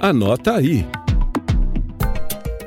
Anota aí.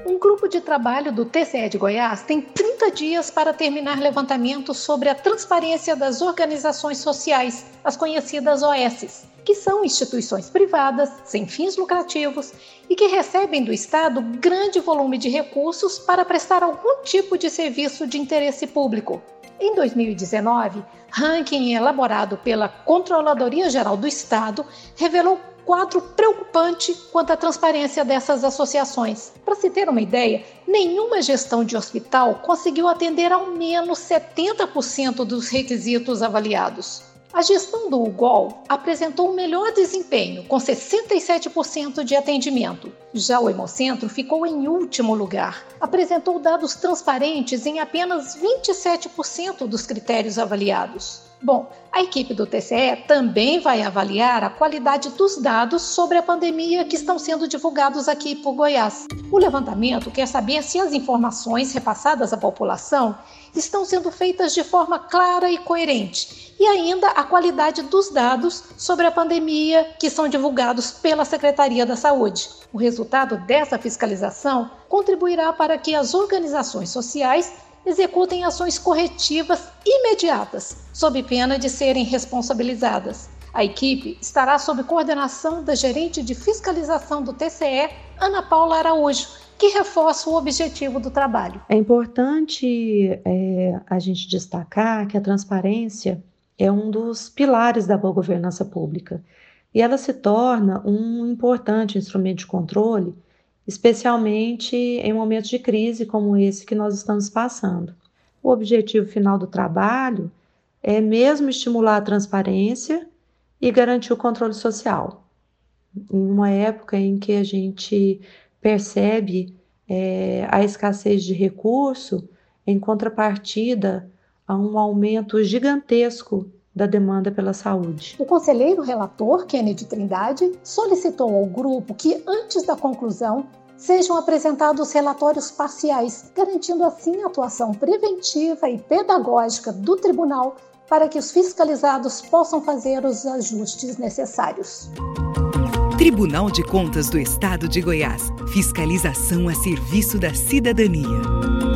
Um grupo de trabalho do TCE de Goiás tem 30 dias para terminar levantamento sobre a transparência das organizações sociais, as conhecidas OSs, que são instituições privadas, sem fins lucrativos e que recebem do Estado grande volume de recursos para prestar algum tipo de serviço de interesse público. Em 2019, ranking elaborado pela Controladoria Geral do Estado revelou quadro preocupante quanto à transparência dessas associações. Para se ter uma ideia, nenhuma gestão de hospital conseguiu atender ao menos 70% dos requisitos avaliados. A gestão do UGOL apresentou o melhor desempenho, com 67% de atendimento. Já o Hemocentro ficou em último lugar. Apresentou dados transparentes em apenas 27% dos critérios avaliados. Bom, a equipe do TCE também vai avaliar a qualidade dos dados sobre a pandemia que estão sendo divulgados aqui por Goiás. O levantamento quer saber se as informações repassadas à população estão sendo feitas de forma clara e coerente, e ainda a qualidade dos dados sobre a pandemia que são divulgados pela Secretaria da Saúde. O resultado dessa fiscalização contribuirá para que as organizações sociais executem ações corretivas imediatas, sob pena de serem responsabilizadas. A equipe estará sob coordenação da gerente de fiscalização do TCE, Ana Paula Araújo, que reforça o objetivo do trabalho. É importante é, a gente destacar que a transparência é um dos pilares da boa governança pública e ela se torna um importante instrumento de controle especialmente em momentos de crise como esse que nós estamos passando. O objetivo final do trabalho é mesmo estimular a transparência e garantir o controle social. Em uma época em que a gente percebe é, a escassez de recurso, em contrapartida a um aumento gigantesco da demanda pela saúde. O conselheiro relator, Kennedy Trindade, solicitou ao grupo que, antes da conclusão, sejam apresentados relatórios parciais, garantindo assim a atuação preventiva e pedagógica do tribunal para que os fiscalizados possam fazer os ajustes necessários. Tribunal de Contas do Estado de Goiás. Fiscalização a serviço da cidadania.